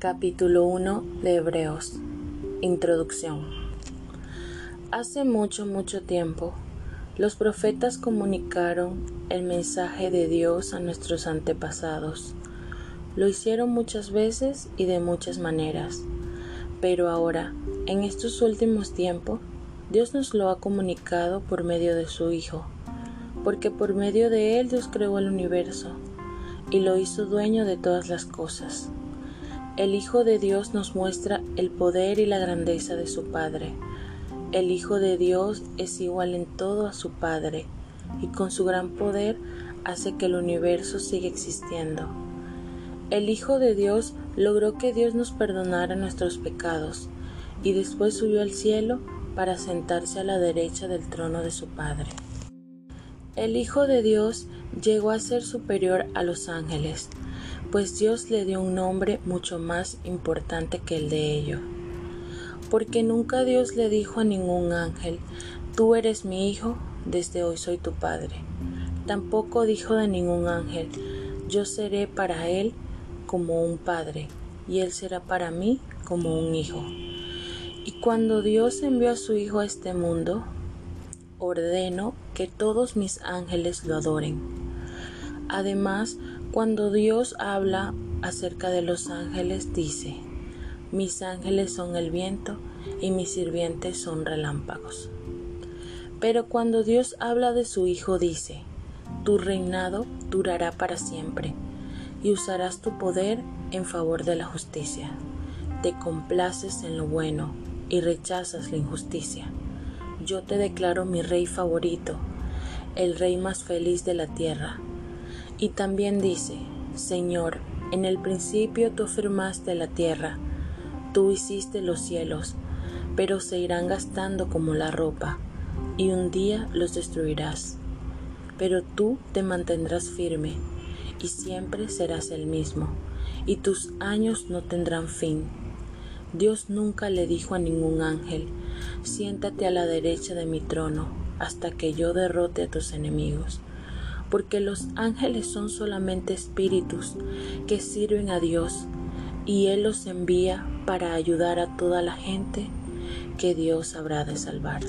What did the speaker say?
Capítulo 1 de Hebreos Introducción Hace mucho, mucho tiempo, los profetas comunicaron el mensaje de Dios a nuestros antepasados. Lo hicieron muchas veces y de muchas maneras, pero ahora, en estos últimos tiempos, Dios nos lo ha comunicado por medio de su Hijo, porque por medio de Él Dios creó el universo y lo hizo dueño de todas las cosas. El Hijo de Dios nos muestra el poder y la grandeza de su Padre. El Hijo de Dios es igual en todo a su Padre y con su gran poder hace que el universo siga existiendo. El Hijo de Dios logró que Dios nos perdonara nuestros pecados y después subió al cielo para sentarse a la derecha del trono de su Padre. El Hijo de Dios llegó a ser superior a los ángeles, pues Dios le dio un nombre mucho más importante que el de ellos. Porque nunca Dios le dijo a ningún ángel, tú eres mi hijo, desde hoy soy tu padre. Tampoco dijo de ningún ángel, yo seré para él como un padre, y él será para mí como un hijo. Y cuando Dios envió a su Hijo a este mundo, ordeno que todos mis ángeles lo adoren. Además, cuando Dios habla acerca de los ángeles, dice, mis ángeles son el viento y mis sirvientes son relámpagos. Pero cuando Dios habla de su Hijo, dice, tu reinado durará para siempre y usarás tu poder en favor de la justicia. Te complaces en lo bueno y rechazas la injusticia. Yo te declaro mi rey favorito, el rey más feliz de la tierra y también dice, Señor, en el principio tú afirmaste la tierra, tú hiciste los cielos, pero se irán gastando como la ropa, y un día los destruirás. Pero tú te mantendrás firme, y siempre serás el mismo, y tus años no tendrán fin. Dios nunca le dijo a ningún ángel, siéntate a la derecha de mi trono, hasta que yo derrote a tus enemigos porque los ángeles son solamente espíritus que sirven a Dios y Él los envía para ayudar a toda la gente que Dios habrá de salvar.